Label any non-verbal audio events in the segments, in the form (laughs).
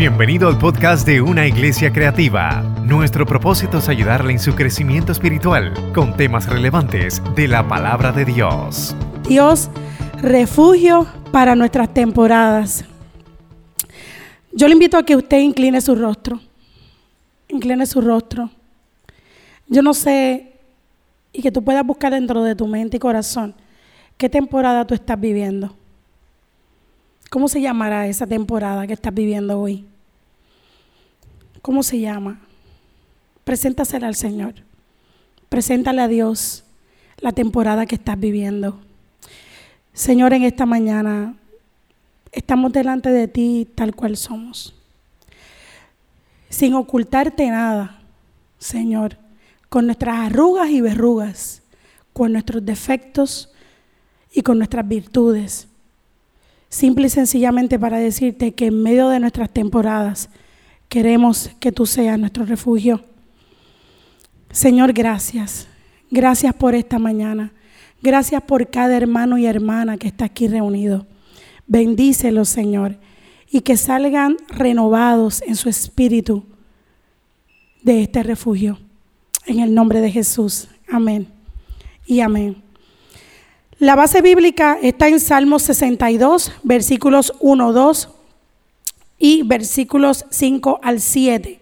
Bienvenido al podcast de Una Iglesia Creativa. Nuestro propósito es ayudarle en su crecimiento espiritual con temas relevantes de la palabra de Dios. Dios, refugio para nuestras temporadas. Yo le invito a que usted incline su rostro. Incline su rostro. Yo no sé, y que tú puedas buscar dentro de tu mente y corazón, qué temporada tú estás viviendo. ¿Cómo se llamará esa temporada que estás viviendo hoy? ¿Cómo se llama? Preséntasela al Señor. Preséntale a Dios la temporada que estás viviendo. Señor, en esta mañana estamos delante de ti tal cual somos. Sin ocultarte nada, Señor, con nuestras arrugas y verrugas, con nuestros defectos y con nuestras virtudes simple y sencillamente para decirte que en medio de nuestras temporadas queremos que tú seas nuestro refugio. Señor, gracias. Gracias por esta mañana. Gracias por cada hermano y hermana que está aquí reunido. Bendícelos, Señor, y que salgan renovados en su espíritu de este refugio. En el nombre de Jesús. Amén. Y amén. La base bíblica está en Salmos 62, versículos 1, 2 y versículos 5 al 7.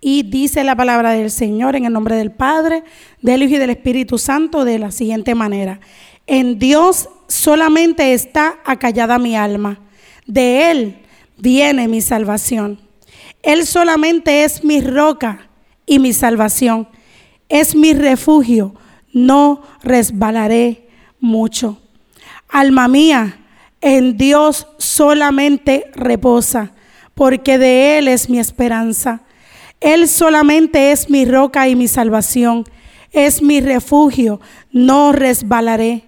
Y dice la palabra del Señor en el nombre del Padre, del Hijo y del Espíritu Santo de la siguiente manera. En Dios solamente está acallada mi alma. De Él viene mi salvación. Él solamente es mi roca y mi salvación. Es mi refugio. No resbalaré mucho. Alma mía, en Dios solamente reposa, porque de Él es mi esperanza. Él solamente es mi roca y mi salvación, es mi refugio, no resbalaré.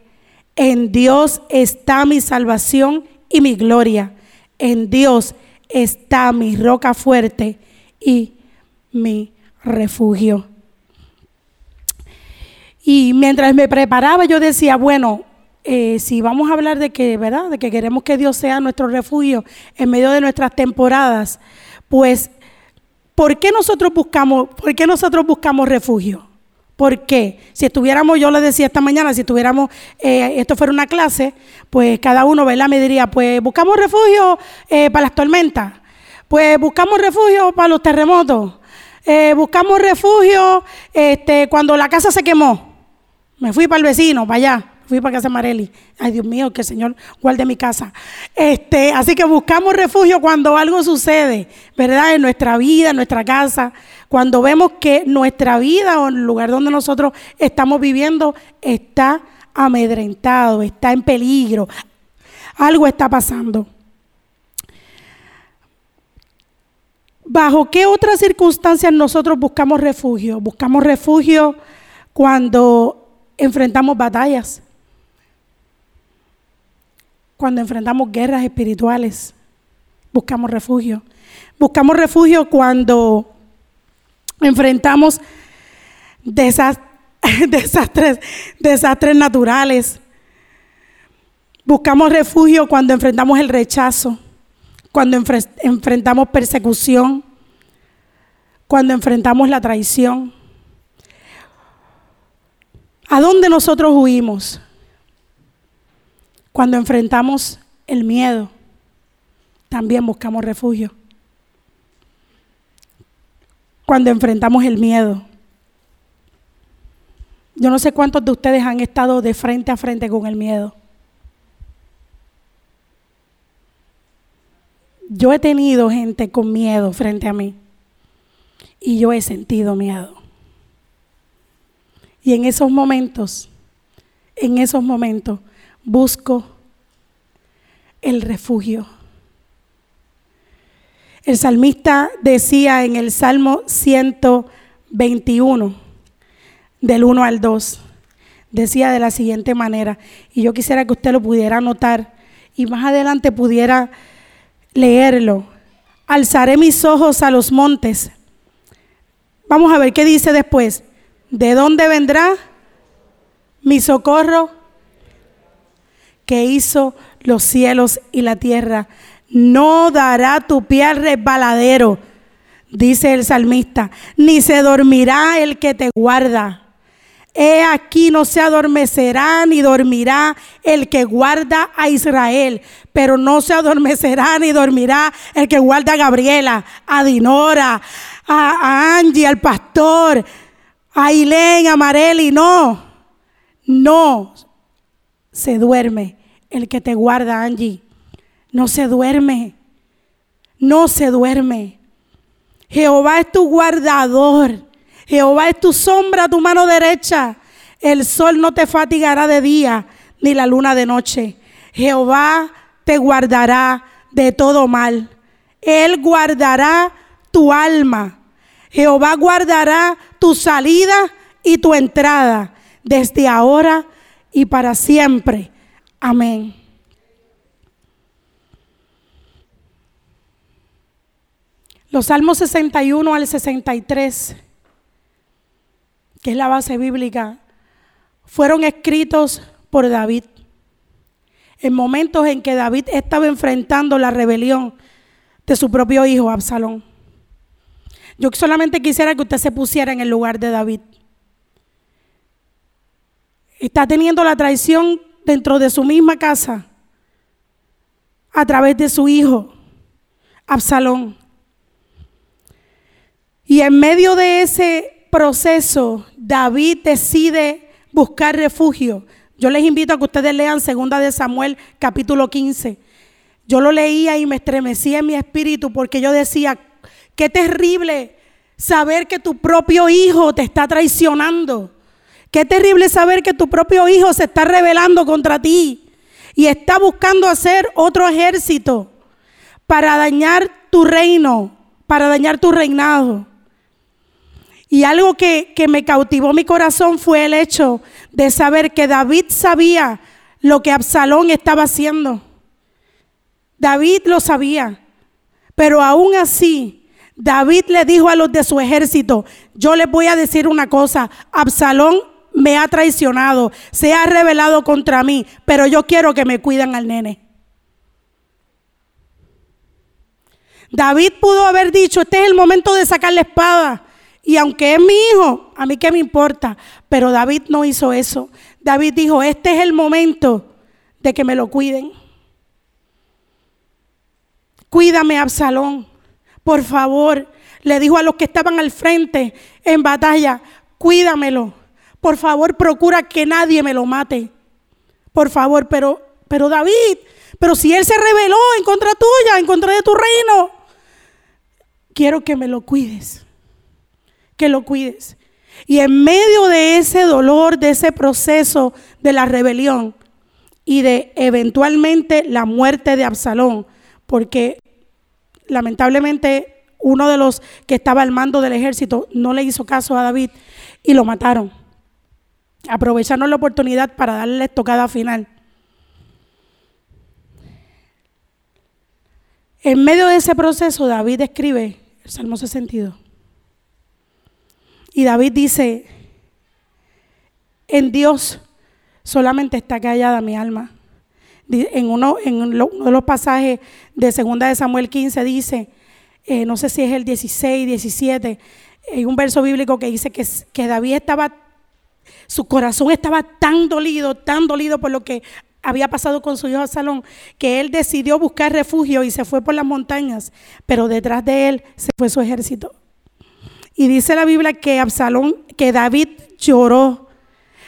En Dios está mi salvación y mi gloria. En Dios está mi roca fuerte y mi refugio. Y mientras me preparaba, yo decía, bueno, eh, si vamos a hablar de que, ¿verdad? De que queremos que Dios sea nuestro refugio en medio de nuestras temporadas, pues, ¿por qué nosotros buscamos, por qué nosotros buscamos refugio? ¿Por qué? Si estuviéramos, yo le decía esta mañana, si estuviéramos, eh, esto fuera una clase, pues cada uno, ¿verdad? Me diría, pues buscamos refugio eh, para las tormentas, pues buscamos refugio para los terremotos, buscamos refugio este, cuando la casa se quemó. Me fui para el vecino, para allá. Fui para casa de Mareli. Ay, Dios mío, que el Señor guarde mi casa. Este, así que buscamos refugio cuando algo sucede, ¿verdad? En nuestra vida, en nuestra casa. Cuando vemos que nuestra vida o el lugar donde nosotros estamos viviendo está amedrentado, está en peligro. Algo está pasando. ¿Bajo qué otras circunstancias nosotros buscamos refugio? Buscamos refugio cuando enfrentamos batallas, cuando enfrentamos guerras espirituales, buscamos refugio. Buscamos refugio cuando enfrentamos (laughs) desastres, naturales. Buscamos refugio cuando enfrentamos el rechazo, cuando enfrentamos persecución, cuando enfrentamos la traición. ¿A dónde nosotros huimos? Cuando enfrentamos el miedo, también buscamos refugio. Cuando enfrentamos el miedo. Yo no sé cuántos de ustedes han estado de frente a frente con el miedo. Yo he tenido gente con miedo frente a mí y yo he sentido miedo. Y en esos momentos, en esos momentos, busco el refugio. El salmista decía en el Salmo 121, del 1 al 2, decía de la siguiente manera, y yo quisiera que usted lo pudiera notar y más adelante pudiera leerlo. Alzaré mis ojos a los montes. Vamos a ver qué dice después. ¿De dónde vendrá mi socorro? Que hizo los cielos y la tierra. no dará tu pie al resbaladero, dice el salmista, ni se dormirá el que te guarda. He aquí no se adormecerá ni dormirá el que guarda a Israel, pero no se adormecerá ni dormirá el que guarda a Gabriela, a Dinora, a, Angie, al pastor, a Ilén, a Mareli. No, no se duerme el que te guarda, Angie. No se duerme, no se duerme. Jehová es tu guardador. Jehová es tu sombra, tu mano derecha. El sol no te fatigará de día, ni la luna de noche. Jehová te guardará de todo mal. Él guardará tu alma. Jehová guardará tu salida y tu entrada desde ahora y para siempre. Amén. Los Salmos 61 al 63 que es la base bíblica, fueron escritos por David. En momentos en que David estaba enfrentando la rebelión de su propio hijo Absalón. Yo solamente quisiera que usted se pusiera en el lugar de David. Está teniendo la traición dentro de su misma casa a través de su hijo Absalón. Y en medio de ese proceso David decide buscar refugio. Yo les invito a que ustedes lean segunda de Samuel capítulo 15. Yo lo leía y me estremecía en mi espíritu porque yo decía, qué terrible saber que tu propio hijo te está traicionando. Qué terrible saber que tu propio hijo se está rebelando contra ti y está buscando hacer otro ejército para dañar tu reino, para dañar tu reinado. Y algo que, me cautivó mi corazón fue el hecho de saber que David sabía lo que Absalón estaba haciendo. David lo sabía. Pero aún así, David le dijo a los de su ejército, yo les voy a decir una cosa, Absalón me ha traicionado, se ha rebelado contra mí, pero yo quiero que me cuiden al nene. David pudo haber dicho, este es el momento de sacar la espada, y aunque es mi hijo, a mí qué me importa. Pero David no hizo eso. David dijo, este es el momento de que me lo cuiden. Cuídame, Absalón. Por favor, le dijo a los que estaban al frente en batalla, cuídamelo. Por favor, procura que nadie me lo mate. Por favor, pero, pero David, pero si él se rebeló en contra tuya, en contra de tu reino, quiero que me lo cuides que lo cuides. Y en medio de ese dolor, de ese proceso de la rebelión y de eventualmente la muerte de Absalón, porque lamentablemente uno de los que estaba al mando del ejército no le hizo caso a David y lo mataron. Aprovecharon la oportunidad para darle la estocada final. En medio de ese proceso, David escribe el Salmo 62. Y David dice, en Dios solamente está callada mi alma. En uno, en uno de los pasajes de segunda de Samuel 15 dice, eh, no sé si es el 16, 17, hay un verso bíblico que dice que, que David estaba, su corazón estaba tan dolido, tan dolido por lo que había pasado con su hijo Salón, que él decidió buscar refugio y se fue por las montañas, pero detrás de él se fue su ejército. Y dice la Biblia que Absalón, que David lloró,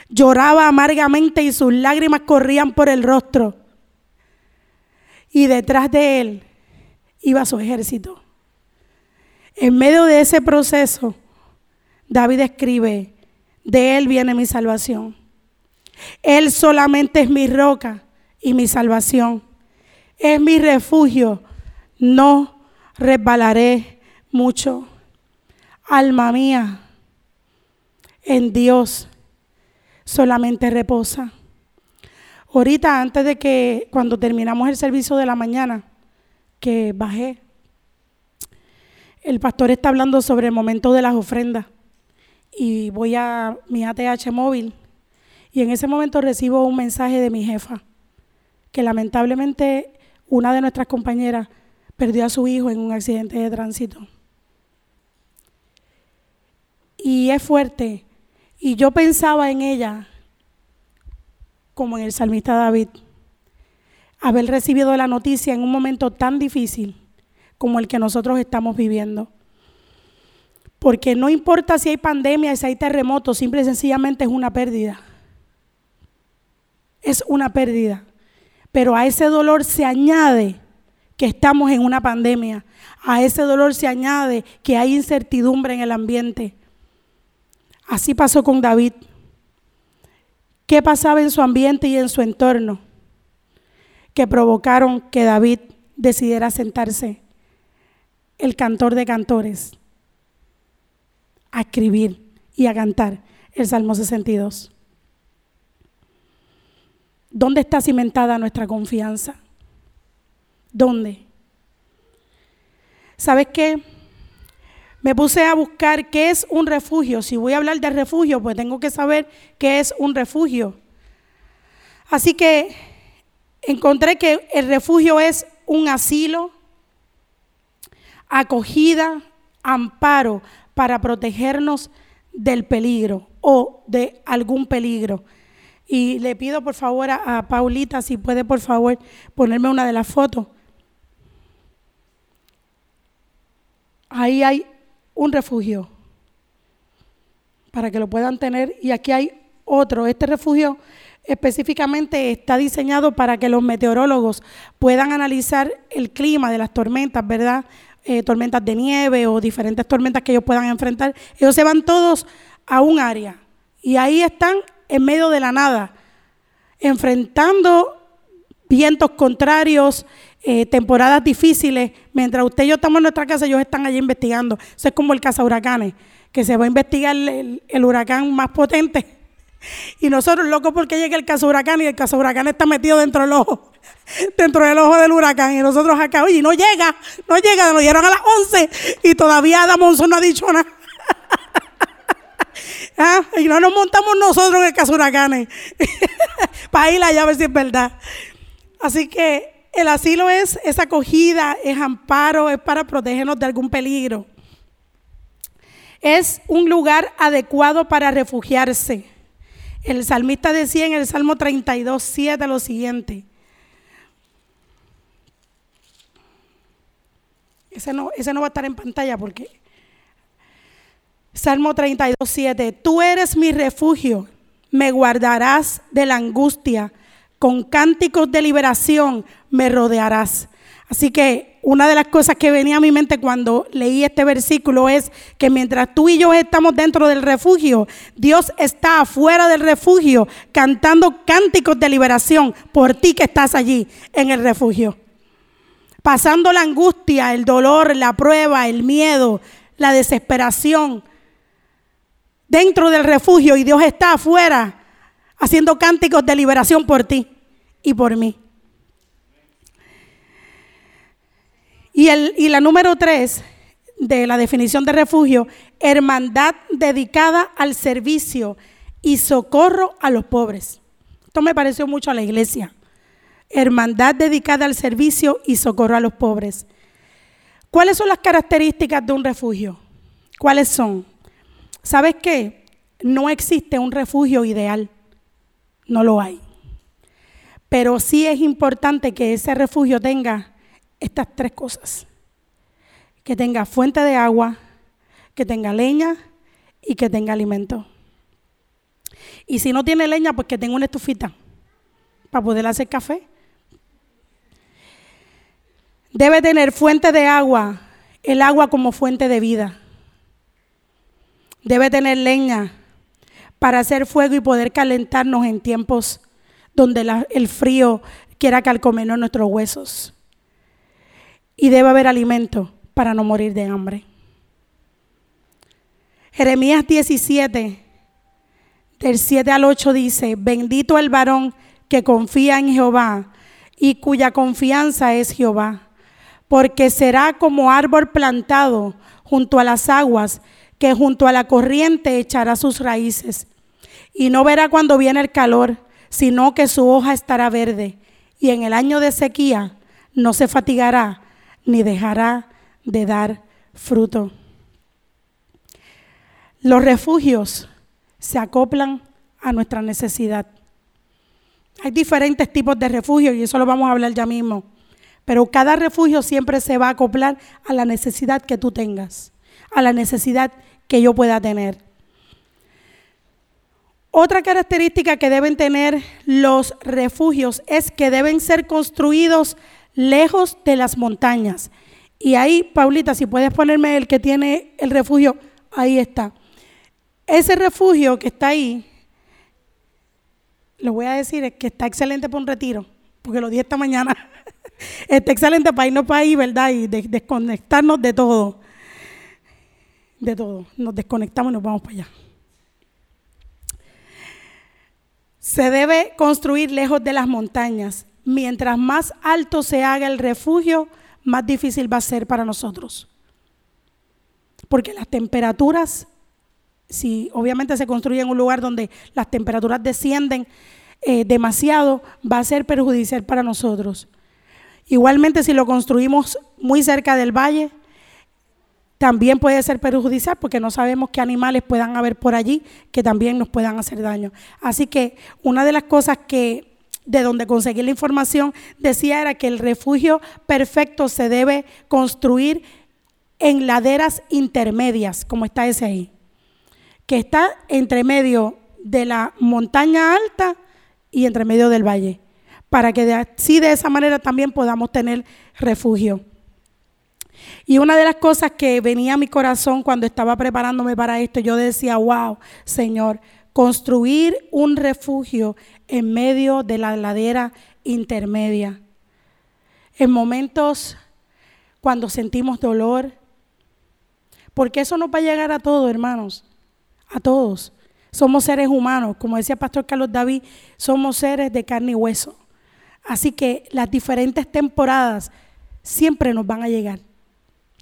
lloraba amargamente y sus lágrimas corrían por el rostro. Y detrás de él iba su ejército. En medio de ese proceso, David escribe, de él viene mi salvación. Él solamente es mi roca y mi salvación. Es mi refugio. No resbalaré mucho. Alma mía, en Dios solamente reposa. Ahorita, antes de que, cuando terminamos el servicio de la mañana, que bajé, el pastor está hablando sobre el momento de las ofrendas. Y voy a mi ATH móvil. Y en ese momento recibo un mensaje de mi jefa, que lamentablemente una de nuestras compañeras perdió a su hijo en un accidente de tránsito. Y es fuerte. Y yo pensaba en ella como en el salmista David, haber recibido la noticia en un momento tan difícil como el que nosotros estamos viviendo. Porque no importa si hay pandemia, si hay terremotos, simple y sencillamente es una pérdida. Es una pérdida. Pero a ese dolor se añade que estamos en una pandemia. A ese dolor se añade que hay incertidumbre en el ambiente. Así pasó con David. ¿Qué pasaba en su ambiente y en su entorno que provocaron que David decidiera sentarse, el cantor de cantores, a escribir y a cantar el Salmo 62? ¿Dónde está cimentada nuestra confianza? ¿Dónde? ¿Sabes qué? Me puse a buscar qué es un refugio. Si voy a hablar de refugio, pues tengo que saber qué es un refugio. Así que encontré que el refugio es un asilo, acogida, amparo para protegernos del peligro o de algún peligro. Y le pido por favor a, Paulita si puede por favor ponerme una de las fotos. Ahí hay un refugio para que lo puedan tener. Y aquí hay otro. Este refugio específicamente está diseñado para que los meteorólogos puedan analizar el clima de las tormentas, ¿verdad? Eh, tormentas de nieve o diferentes tormentas que ellos puedan enfrentar. Ellos se van todos a un área y ahí están en medio de la nada, enfrentando vientos contrarios, eh, temporadas difíciles, mientras usted y yo estamos en nuestra casa, ellos están allí investigando. Eso es como el caza huracanes, que se va a investigar el, huracán más potente. Y nosotros locos porque llega el caza huracán y el caza huracán está metido dentro del ojo, (laughs) dentro del ojo del huracán. Y nosotros acá, oye, no llega, no llega, nos dieron a las 11 y todavía Adamonson no ha dicho nada. (laughs) ¿Ah? Y no nos montamos nosotros en el caza huracanes (laughs) para ir allá a ver si es verdad. Así que el asilo es, esa acogida, es amparo, es para protegernos de algún peligro. Es un lugar adecuado para refugiarse. El salmista decía en el Salmo 32, 7 lo siguiente. Ese no, ese no va a estar en pantalla porque Salmo 32, 7. Tú eres mi refugio, me guardarás de la angustia con cánticos de liberación me rodearás. Así que una de las cosas que venía a mi mente cuando leí este versículo es que mientras tú y yo estamos dentro del refugio, Dios está afuera del refugio cantando cánticos de liberación por ti que estás allí en el refugio. Pasando la angustia, el dolor, la prueba, el miedo, la desesperación dentro del refugio y Dios está afuera haciendo cánticos de liberación por ti y por mí. Y, el, y la número tres de la definición de refugio, hermandad dedicada al servicio y socorro a los pobres. Esto me pareció mucho a la iglesia. Hermandad dedicada al servicio y socorro a los pobres. ¿Cuáles son las características de un refugio? ¿Cuáles son? ¿Sabes qué? No existe un refugio ideal. No lo hay. Pero sí es importante que ese refugio tenga estas tres cosas. Que tenga fuente de agua, que tenga leña y que tenga alimento. Y si no tiene leña, pues que tenga una estufita para poder hacer café. Debe tener fuente de agua, el agua como fuente de vida. Debe tener leña para hacer fuego y poder calentarnos en tiempos donde el frío quiera calcomenar nuestros huesos. Y debe haber alimento para no morir de hambre. Jeremías 17, del 7 al 8 dice, bendito el varón que confía en Jehová y cuya confianza es Jehová, porque será como árbol plantado junto a las aguas, que junto a la corriente echará sus raíces, y no verá cuando viene el calor, sino que su hoja estará verde, y en el año de sequía no se fatigará ni dejará de dar fruto. Los refugios se acoplan a nuestra necesidad. Hay diferentes tipos de refugios y eso lo vamos a hablar ya mismo. Pero cada refugio siempre se va a acoplar a la necesidad que tú tengas, a la necesidad que yo pueda tener. Otra característica que deben tener los refugios es que deben ser construidos lejos de las montañas. Y ahí, Paulita, si puedes ponerme el que tiene el refugio, ahí está. Ese refugio que está ahí, lo voy a decir, es que está excelente para un retiro, porque lo di esta mañana. (laughs) está excelente para irnos para ahí, ¿verdad? Y desconectarnos de todo. De todo. Nos desconectamos y nos vamos para allá. Se debe construir lejos de las montañas. Mientras más alto se haga el refugio, más difícil va a ser para nosotros. Porque las temperaturas, si obviamente se construye en un lugar donde las temperaturas descienden eh, demasiado, va a ser perjudicial para nosotros. Igualmente si lo construimos muy cerca del valle, también puede ser perjudicial porque no sabemos qué animales puedan haber por allí que también nos puedan hacer daño. Así que una de las cosas que de donde conseguí la información decía era que el refugio perfecto se debe construir en laderas intermedias, como está ese ahí, que está entre medio de la montaña alta y entre medio del valle, para que así de esa manera también podamos tener refugio. Y una de las cosas que venía a mi corazón cuando estaba preparándome para esto, yo decía, wow, Señor, construir un refugio en medio de la ladera intermedia. En momentos cuando sentimos dolor, porque eso no va a llegar a todos, hermanos, a todos. Somos seres humanos, como decía Pastor Carlos David, somos seres de carne y hueso. Así que las diferentes temporadas siempre nos van a llegar.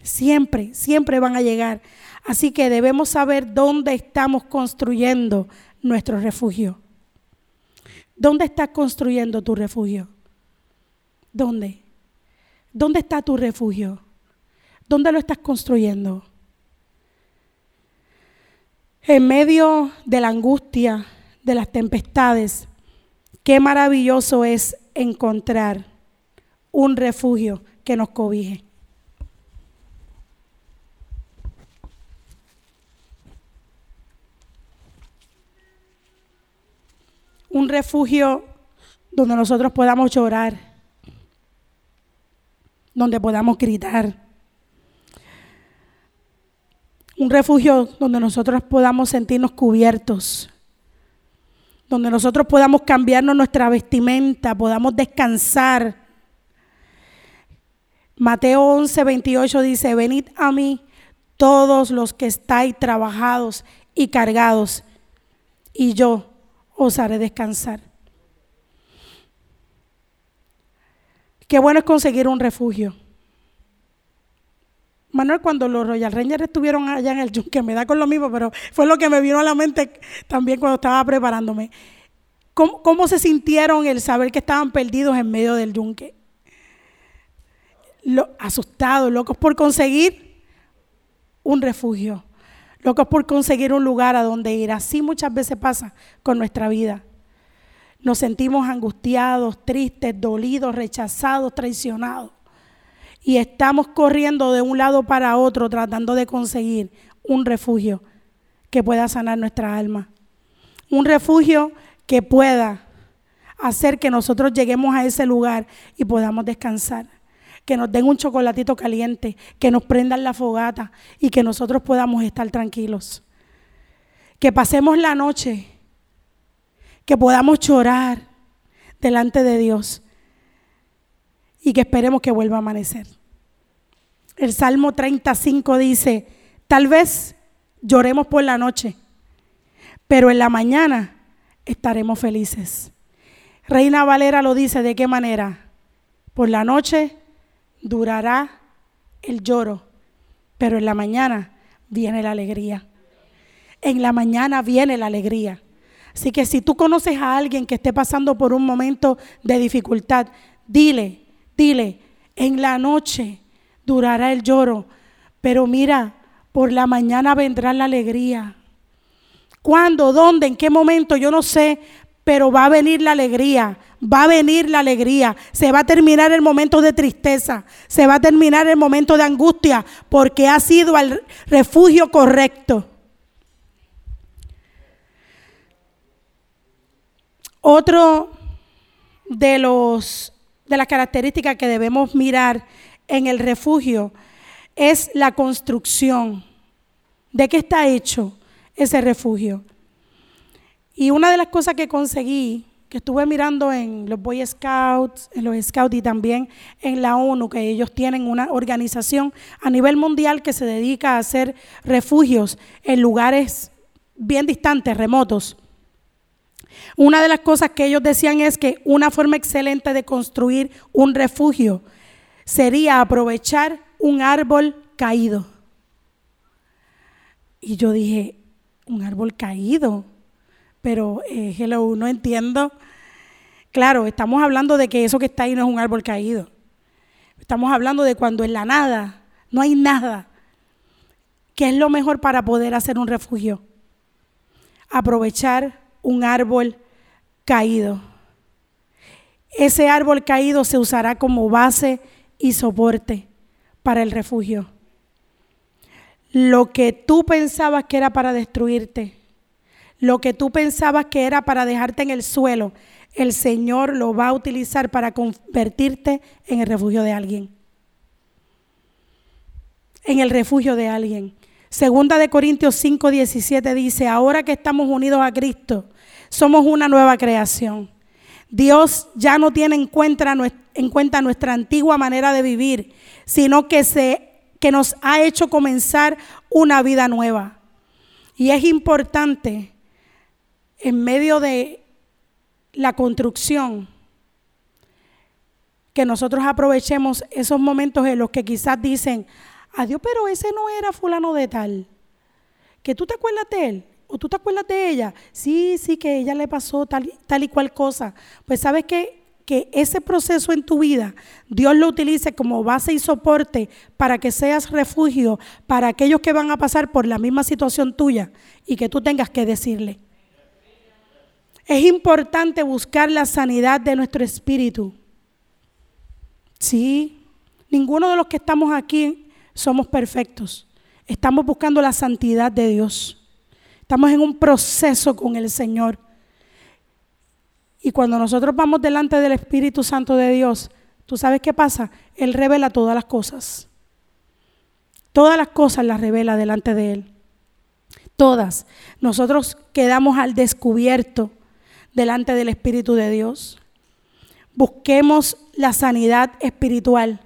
Siempre, siempre van a llegar. Así que debemos saber dónde estamos construyendo nuestro refugio. ¿Dónde estás construyendo tu refugio? ¿Dónde? ¿Dónde está tu refugio? ¿Dónde lo estás construyendo? En medio de la angustia, de las tempestades, qué maravilloso es encontrar un refugio que nos cobije. Un refugio donde nosotros podamos llorar, donde podamos gritar. Un refugio donde nosotros podamos sentirnos cubiertos, donde nosotros podamos cambiarnos nuestra vestimenta, podamos descansar. Mateo 11, 28 dice, venid a mí todos los que estáis trabajados y cargados, y yo os haré descansar. Qué bueno es conseguir un refugio. Manuel, cuando los Royal Rangers estuvieron allá en el yunque, me da con lo mismo, pero fue lo que me vino a la mente también cuando estaba preparándome. ¿Cómo, cómo se sintieron el saber que estaban perdidos en medio del yunque? Lo, asustados, locos por conseguir un refugio locos por conseguir un lugar a donde ir. Así muchas veces pasa con nuestra vida. Nos sentimos angustiados, tristes, dolidos, rechazados, traicionados. Y estamos corriendo de un lado para otro tratando de conseguir un refugio que pueda sanar nuestra alma. Un refugio que pueda hacer que nosotros lleguemos a ese lugar y podamos descansar que nos den un chocolatito caliente, que nos prendan la fogata y que nosotros podamos estar tranquilos. Que pasemos la noche, que podamos llorar delante de Dios y que esperemos que vuelva a amanecer. El Salmo 35 dice, tal vez lloremos por la noche, pero en la mañana estaremos felices. Reina Valera lo dice, ¿de qué manera? Por la noche durará el lloro, pero en la mañana viene la alegría. En la mañana viene la alegría. Así que si tú conoces a alguien que esté pasando por un momento de dificultad, dile, dile, En la noche durará el lloro, pero mira, por la mañana vendrá la alegría. ¿Cuándo? ¿Dónde? ¿En qué momento? Yo no sé, pero va a venir la alegría. Va a venir la alegría. Se va a terminar el momento de tristeza. Se va a terminar el momento de angustia porque ha sido el refugio correcto. Otro de los de las características que debemos mirar en el refugio es la construcción. ¿De qué está hecho ese refugio? Y una de las cosas que conseguí, que estuve mirando en los Boy Scouts, en los Scouts y también en la ONU, que ellos tienen una organización a nivel mundial que se dedica a hacer refugios en lugares bien distantes, remotos. Una de las cosas que ellos decían es que una forma excelente de construir un refugio sería aprovechar un árbol caído. Y yo dije, un árbol caído, pero eh, hello, no entiendo. Claro, estamos hablando de que eso que está ahí no es un árbol caído. Estamos hablando de cuando en la nada no hay nada. ¿Qué es lo mejor para poder hacer un refugio? Aprovechar un árbol caído. Ese árbol caído se usará como base y soporte para el refugio. Lo que tú pensabas que era para destruirte, lo que tú pensabas que era para dejarte en el suelo, el Señor lo va a utilizar para convertirte en el refugio de alguien. En el refugio de alguien. Segunda de Corintios 5, 17 dice, ahora que estamos unidos a Cristo, somos una nueva creación. Dios ya no tiene en cuenta, en cuenta nuestra antigua manera de vivir, sino que, se, que nos ha hecho comenzar una vida nueva. Y es importante, en medio de la construcción, que nosotros aprovechemos esos momentos en los que quizás dicen, adiós, pero ese no era fulano de tal. Que tú te acuerdas de él. ¿O tú te acuerdas de ella? Sí, sí, que ella le pasó tal, tal y cual cosa. Pues sabes que, que ese proceso en tu vida, Dios lo utilice como base y soporte para que seas refugio para aquellos que van a pasar por la misma situación tuya y que tú tengas que decirle. Es importante buscar la sanidad de nuestro espíritu. Sí, ninguno de los que estamos aquí somos perfectos. Estamos buscando la santidad de Dios. Estamos en un proceso con el Señor. Y cuando nosotros vamos delante del Espíritu Santo de Dios, ¿tú sabes qué pasa? Él revela todas las cosas. Todas las cosas las revela delante de Él. Todas. Nosotros quedamos al descubierto delante del Espíritu de Dios. Busquemos la sanidad espiritual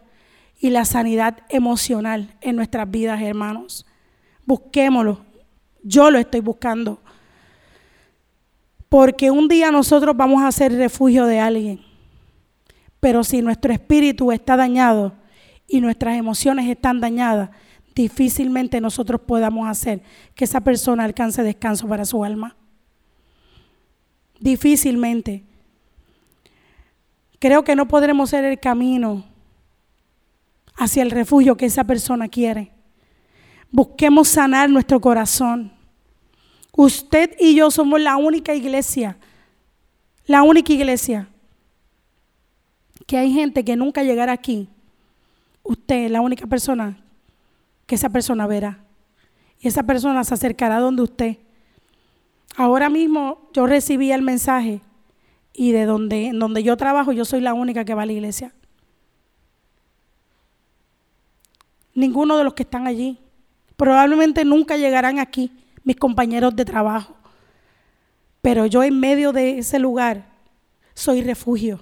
y la sanidad emocional en nuestras vidas, hermanos. Busquémoslo. Yo lo estoy buscando. Porque un día nosotros vamos a ser refugio de alguien. Pero si nuestro espíritu está dañado y nuestras emociones están dañadas, difícilmente nosotros podamos hacer que esa persona alcance descanso para su alma. Difícilmente. Creo que no podremos ser el camino hacia el refugio que esa persona quiere. Busquemos sanar nuestro corazón. Usted y yo somos la única iglesia, la única iglesia que hay gente que nunca llegará aquí. Usted es la única persona que esa persona verá. Y esa persona se acercará donde usted. Ahora mismo yo recibí el mensaje y de donde, donde yo trabajo yo soy la única que va a la iglesia. Ninguno de los que están allí. Probablemente nunca llegarán aquí mis compañeros de trabajo. Pero yo en medio de ese lugar soy refugio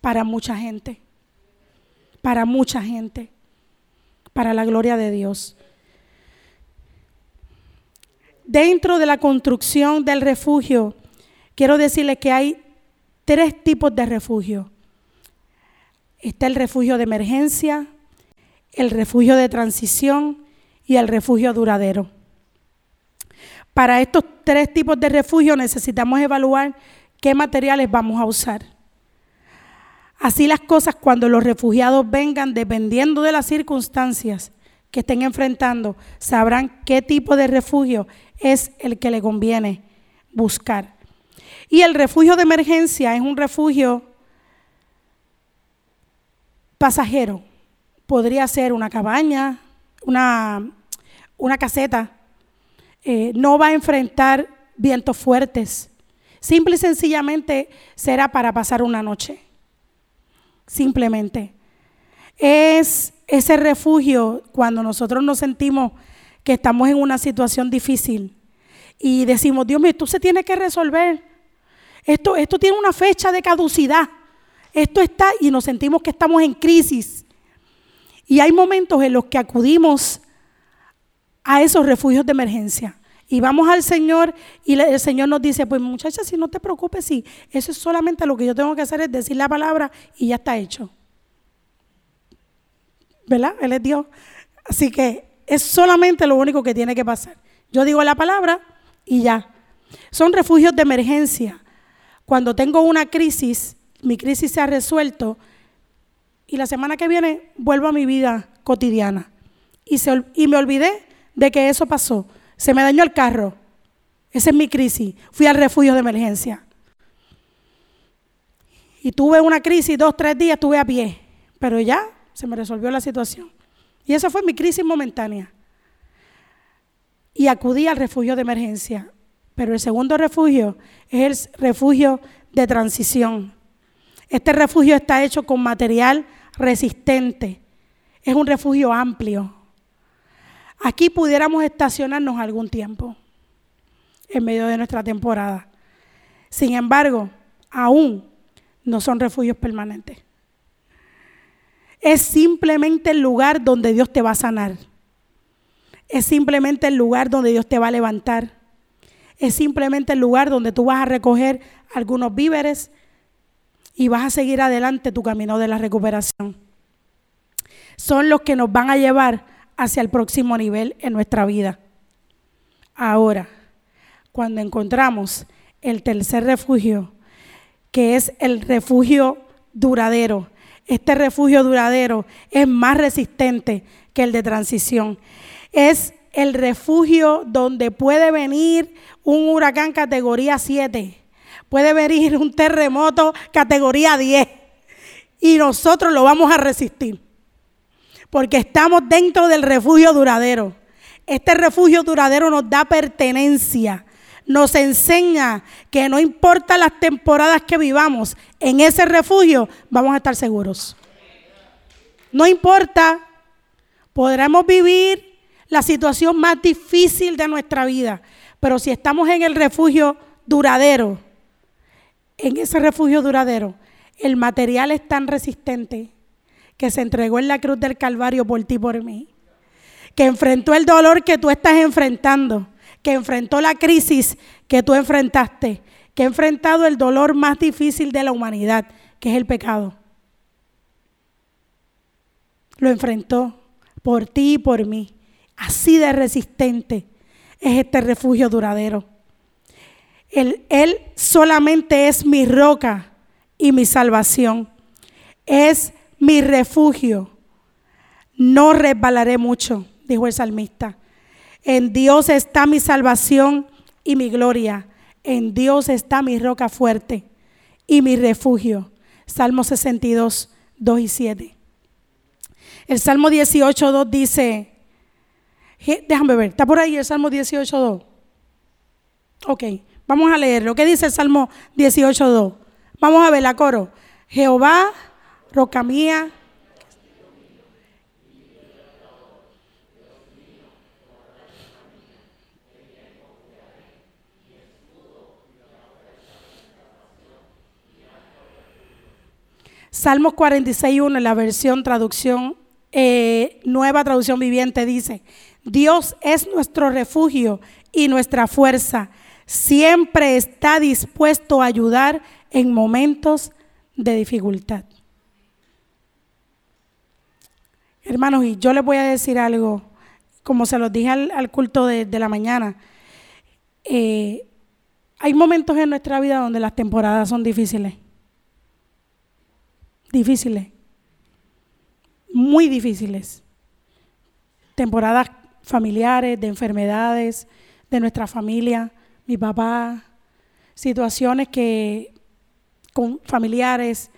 para mucha gente. Para mucha gente. Para la gloria de Dios. Dentro de la construcción del refugio, quiero decirles que hay tres tipos de refugio. Está el refugio de emergencia, el refugio de transición y el refugio duradero. Para estos tres tipos de refugio necesitamos evaluar qué materiales vamos a usar. Así las cosas cuando los refugiados vengan, dependiendo de las circunstancias que estén enfrentando, sabrán qué tipo de refugio es el que le conviene buscar. Y el refugio de emergencia es un refugio pasajero. Podría ser una cabaña, una, una caseta. Eh, no va a enfrentar vientos fuertes. Simple y sencillamente será para pasar una noche. Simplemente. Es ese refugio cuando nosotros nos sentimos que estamos en una situación difícil y decimos, Dios mío, esto se tiene que resolver. Esto, esto tiene una fecha de caducidad. Esto está y nos sentimos que estamos en crisis. Y hay momentos en los que acudimos a esos refugios de emergencia. Y vamos al Señor y el Señor nos dice, pues muchacha, si no te preocupes, sí, eso es solamente lo que yo tengo que hacer es decir la palabra y ya está hecho. ¿Verdad? Él es Dios. Así que es solamente lo único que tiene que pasar. Yo digo la palabra y ya. Son refugios de emergencia. Cuando tengo una crisis, mi crisis se ha resuelto y la semana que viene vuelvo a mi vida cotidiana. Y, y me olvidé de que eso pasó. Se me dañó el carro. Esa es mi crisis. Fui al refugio de emergencia. Y tuve una crisis, dos, tres días estuve a pie. Pero ya se me resolvió la situación. Y esa fue mi crisis momentánea. Y acudí al refugio de emergencia. Pero el segundo refugio es el refugio de transición. Este refugio está hecho con material resistente. Es un refugio amplio. Aquí pudiéramos estacionarnos algún tiempo en medio de nuestra temporada. Sin embargo, aún no son refugios permanentes. Es simplemente el lugar donde Dios te va a sanar. Es simplemente el lugar donde Dios te va a levantar. Es simplemente el lugar donde tú vas a recoger algunos víveres y vas a seguir adelante tu camino de la recuperación. Son los que nos van a llevar hacia el próximo nivel en nuestra vida. Ahora, cuando encontramos el tercer refugio, que es el refugio duradero, este refugio duradero es más resistente que el de transición. Es el refugio donde puede venir un huracán categoría 7, puede venir un terremoto categoría 10 y nosotros lo vamos a resistir porque estamos dentro del refugio duradero. Este refugio duradero nos da pertenencia, nos enseña que no importa las temporadas que vivamos, en ese refugio vamos a estar seguros. No importa, podremos vivir la situación más difícil de nuestra vida, pero si estamos en el refugio duradero, en ese refugio duradero, el material es tan resistente que se entregó en la cruz del Calvario por ti por mí, que enfrentó el dolor que tú estás enfrentando, que enfrentó la crisis que tú enfrentaste, que ha enfrentado el dolor más difícil de la humanidad, que es el pecado. Lo enfrentó por ti y por mí. Así de resistente es este refugio duradero. Él, él solamente es mi roca y mi salvación. Es mi refugio. No resbalaré mucho, dijo el salmista. En Dios está mi salvación y mi gloria. En Dios está mi roca fuerte y mi refugio. Salmo 62, 2 y 7. El Salmo 18, 2 dice, déjame ver, ¿está por ahí el Salmo 18, 2? Ok, vamos a leerlo. ¿Qué dice el Salmo 18, 2? Vamos a ver la coro. Jehová roca mía. Salmos 46.1 en la versión traducción, eh, nueva traducción viviente dice, Dios es nuestro refugio y nuestra fuerza. Siempre está dispuesto a ayudar en momentos de dificultad. Hermanos, y yo les voy a decir algo, como se los dije al, culto de, la mañana, eh, hay momentos en nuestra vida donde las temporadas son difíciles. Difíciles, muy difíciles. Temporadas familiares, de enfermedades, de nuestra familia, mi papá, situaciones que con familiares,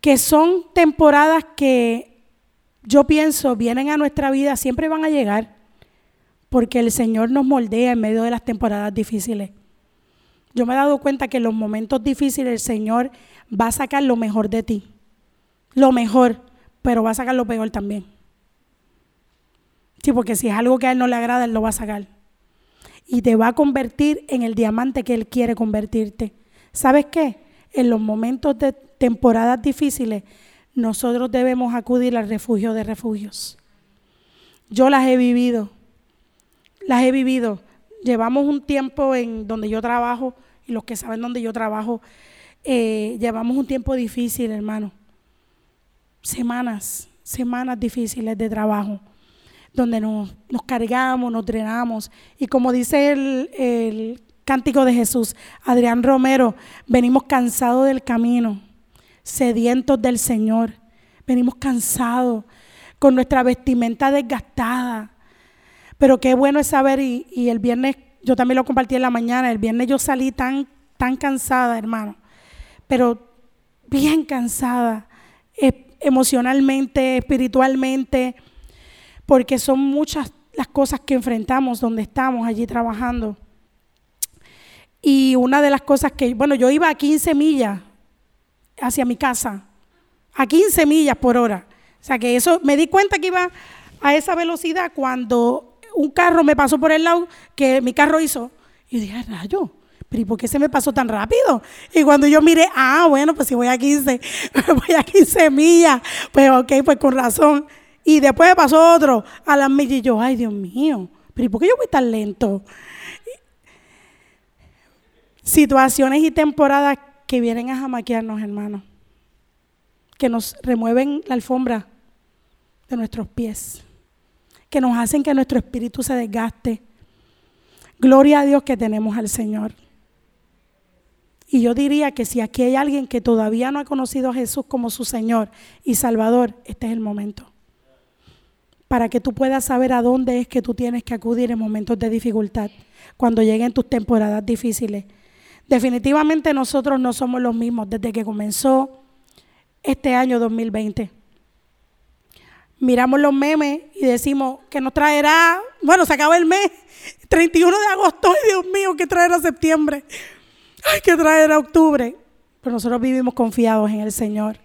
que son temporadas que yo pienso vienen a nuestra vida, siempre van a llegar, porque el Señor nos moldea en medio de las temporadas difíciles. Yo me he dado cuenta que en los momentos difíciles el Señor va a sacar lo mejor de ti, lo mejor, pero va a sacar lo peor también. Sí, porque si es algo que a Él no le agrada, Él lo va a sacar. Y te va a convertir en el diamante que Él quiere convertirte. ¿Sabes qué? En los momentos de temporadas difíciles, nosotros debemos acudir al refugio de refugios. Yo las he vivido, las he vivido. Llevamos un tiempo en donde yo trabajo, y los que saben donde yo trabajo, eh, llevamos un tiempo difícil, hermano. Semanas, semanas difíciles de trabajo donde nos, cargamos, nos drenamos. Y como dice el, cántico de Jesús, Adrián Romero, venimos cansados del camino, sedientos del Señor, venimos cansados, con nuestra vestimenta desgastada. Pero qué bueno es saber, y, y, el viernes, yo también lo compartí en la mañana, el viernes yo salí tan, tan cansada, hermano, pero bien cansada, eh, emocionalmente, espiritualmente porque son muchas las cosas que enfrentamos donde estamos allí trabajando. Y una de las cosas que, bueno, yo iba a 15 millas hacia mi casa, a 15 millas por hora. O sea que eso, me di cuenta que iba a esa velocidad cuando un carro me pasó por el lado que mi carro hizo. Y dije, rayo, pero ¿y por qué se me pasó tan rápido? Y cuando yo miré, ah, bueno, pues si voy a 15, (laughs) voy a 15 millas, pues ok, pues con razón. Y después pasó otro a las millas y yo, ay Dios mío, pero ¿y por qué yo voy tan lento? Situaciones y temporadas que vienen a jamaquearnos, hermanos, que nos remueven la alfombra de nuestros pies, que nos hacen que nuestro espíritu se desgaste. Gloria a Dios que tenemos al Señor. Y yo diría que si aquí hay alguien que todavía no ha conocido a Jesús como su Señor y Salvador, este es el momento para que tú puedas saber a dónde es que tú tienes que acudir en momentos de dificultad, cuando lleguen tus temporadas difíciles. Definitivamente nosotros no somos los mismos desde que comenzó este año 2020. Miramos los memes y decimos que nos traerá, bueno, se acaba el mes, (laughs) 31 de agosto, ay Dios mío, que traerá septiembre, ay, que traerá octubre. Pero nosotros vivimos confiados en el Señor.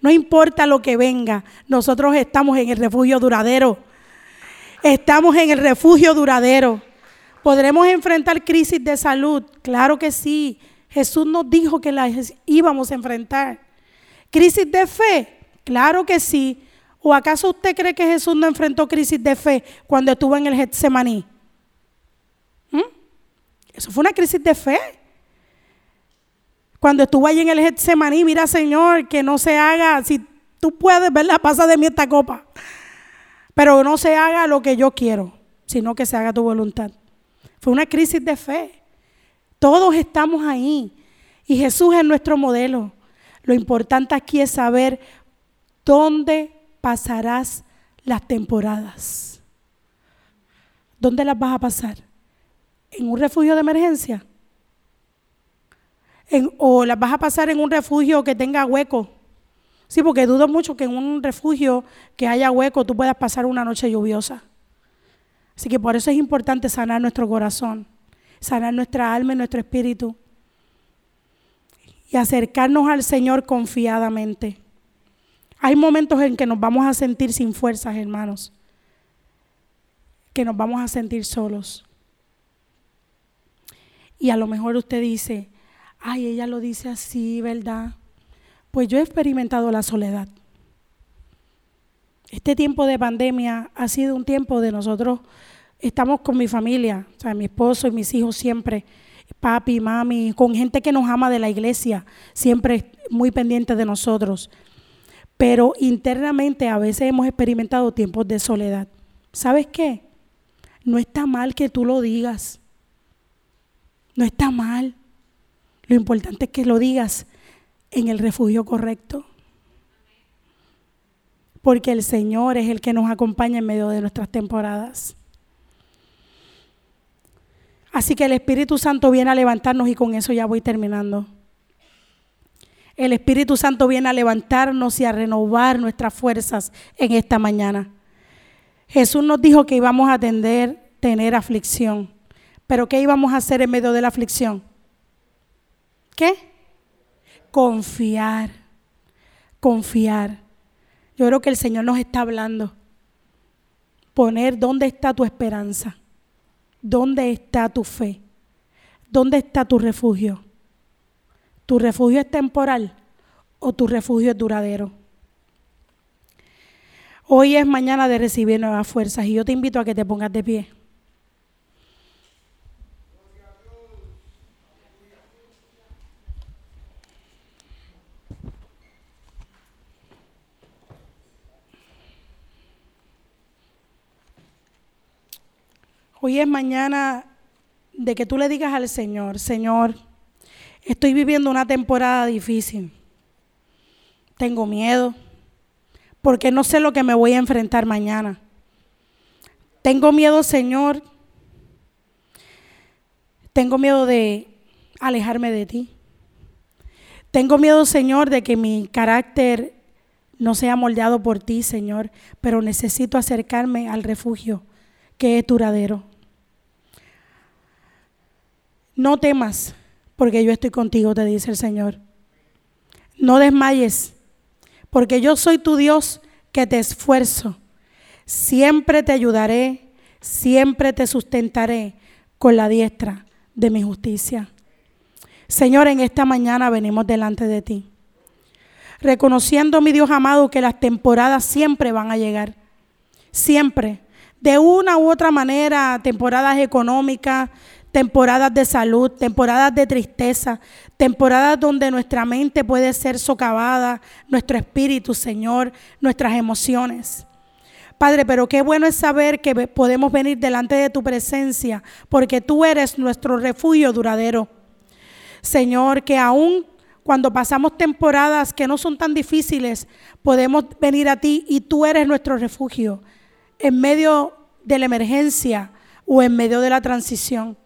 No importa lo que venga, nosotros estamos en el refugio duradero. Estamos en el refugio duradero. ¿Podremos enfrentar crisis de salud? Claro que sí. Jesús nos dijo que las íbamos a enfrentar. ¿Crisis de fe? Claro que sí. ¿O acaso usted cree que Jesús no enfrentó crisis de fe cuando estuvo en el Getsemaní? ¿Mm? Eso fue una crisis de fe. Cuando estuvo allí en el Getsemaní, mira Señor, que no se haga, si tú puedes, ¿verdad? Pasa de mí esta copa. Pero no se haga lo que yo quiero, sino que se haga tu voluntad. Fue una crisis de fe. Todos estamos ahí. Y Jesús es nuestro modelo. Lo importante aquí es saber dónde pasarás las temporadas. ¿Dónde las vas a pasar? ¿En un refugio de emergencia? O las vas a pasar en un refugio que tenga hueco. Sí, porque dudo mucho que en un refugio que haya hueco tú puedas pasar una noche lluviosa. Así que por eso es importante sanar nuestro corazón, sanar nuestra alma y nuestro espíritu y acercarnos al Señor confiadamente. Hay momentos en que nos vamos a sentir sin fuerzas, hermanos, que nos vamos a sentir solos. Y a lo mejor usted dice, ay, ella lo dice así, ¿verdad? Pues yo he experimentado la soledad. Este tiempo de pandemia ha sido un tiempo de nosotros, estamos con mi familia, o sea, mi esposo y mis hijos siempre, papi, mami, con gente que nos ama de la iglesia, siempre muy pendiente de nosotros. Pero internamente a veces hemos experimentado tiempos de soledad. ¿Sabes qué? No está mal que tú lo digas. No está mal. Lo importante es que lo digas en el refugio correcto. Porque el Señor es el que nos acompaña en medio de nuestras temporadas. Así que el Espíritu Santo viene a levantarnos y con eso ya voy terminando. El Espíritu Santo viene a levantarnos y a renovar nuestras fuerzas en esta mañana. Jesús nos dijo que íbamos a atender, tener aflicción. Pero ¿qué íbamos a hacer en medio de la aflicción? ¿Qué? Confiar. Confiar. Yo creo que el Señor nos está hablando. Poner dónde está tu esperanza. ¿Dónde está tu fe? ¿Dónde está tu refugio? ¿Tu refugio es temporal o tu refugio es duradero? Hoy es mañana de recibir nuevas fuerzas y yo te invito a que te pongas de pie. Hoy es mañana de que tú le digas al Señor, Señor, estoy viviendo una temporada difícil. Tengo miedo porque no sé lo que me voy a enfrentar mañana. Tengo miedo, Señor. Tengo miedo de alejarme de ti. Tengo miedo, Señor, de que mi carácter no sea moldeado por ti, Señor, pero necesito acercarme al refugio que es duradero. No temas, porque yo estoy contigo, te dice el Señor. No desmayes, porque yo soy tu Dios que te esfuerzo. Siempre te ayudaré, siempre te sustentaré con la diestra de mi justicia. Señor, en esta mañana venimos delante de ti, reconociendo, mi Dios amado, que las temporadas siempre van a llegar, siempre, de una u otra manera, temporadas económicas, temporadas de salud, temporadas de tristeza, temporadas donde nuestra mente puede ser socavada, nuestro espíritu, Señor, nuestras emociones. Padre, pero qué bueno es saber que podemos venir delante de tu presencia, porque tú eres nuestro refugio duradero. Señor, que aún cuando pasamos temporadas que no son tan difíciles, podemos venir a ti y tú eres nuestro refugio en medio de la emergencia o en medio de la transición.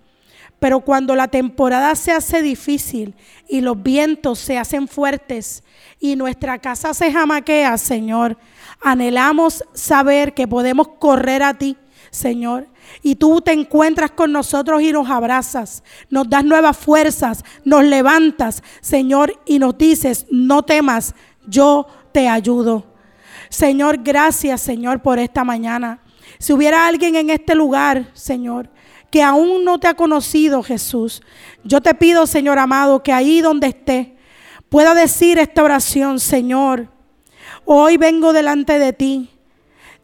Pero cuando la temporada se hace difícil y los vientos se hacen fuertes y nuestra casa se jamaquea, Señor, anhelamos saber que podemos correr a ti, Señor. Y tú te encuentras con nosotros y nos abrazas, nos das nuevas fuerzas, nos levantas, Señor, y nos dices, no temas, yo te ayudo. Señor, gracias, Señor, por esta mañana. Si hubiera alguien en este lugar, Señor, que aún no te ha conocido, Jesús, yo te pido, Señor amado, que ahí donde esté, pueda decir esta oración, Señor, hoy vengo delante de ti.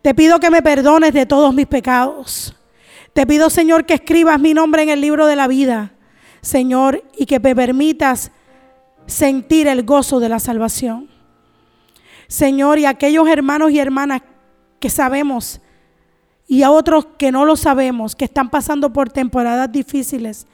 Te pido que me perdones de todos mis pecados. Te pido, Señor, que escribas mi nombre en el libro de la vida, Señor, y que me permitas sentir el gozo de la salvación. Señor, y aquellos hermanos y hermanas que sabemos y a otros que no lo sabemos, que están pasando por temporadas difíciles,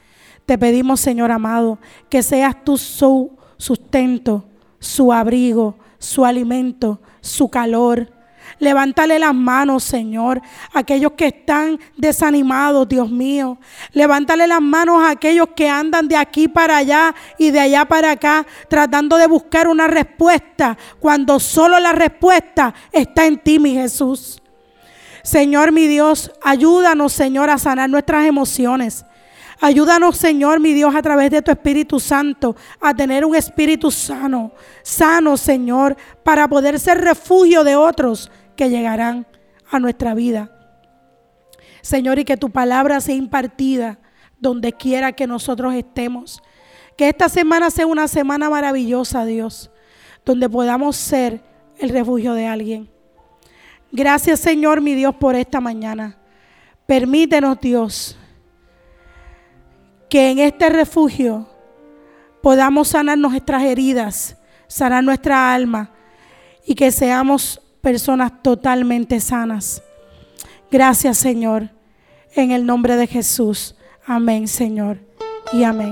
te pedimos, Señor amado, que seas tú su sustento, su abrigo, su alimento, su calor. Levántale las manos, Señor, a aquellos que están desanimados, Dios mío. Levántale las manos a aquellos que andan de aquí para allá y de allá para acá, tratando de buscar una respuesta, cuando solo la respuesta está en ti, mi Jesús. Señor mi Dios, ayúdanos, Señor, a sanar nuestras emociones. Ayúdanos, Señor, mi Dios, a través de tu Espíritu Santo, a tener un espíritu sano, sano, Señor, para poder ser refugio de otros que llegarán a nuestra vida. Señor, y que tu palabra sea impartida donde quiera que nosotros estemos. Que esta semana sea una semana maravillosa, Dios, donde podamos ser el refugio de alguien. Gracias Señor mi Dios por esta mañana. Permítenos Dios que en este refugio podamos sanar nuestras heridas, sanar nuestra alma y que seamos personas totalmente sanas. Gracias Señor, en el nombre de Jesús. Amén Señor y amén.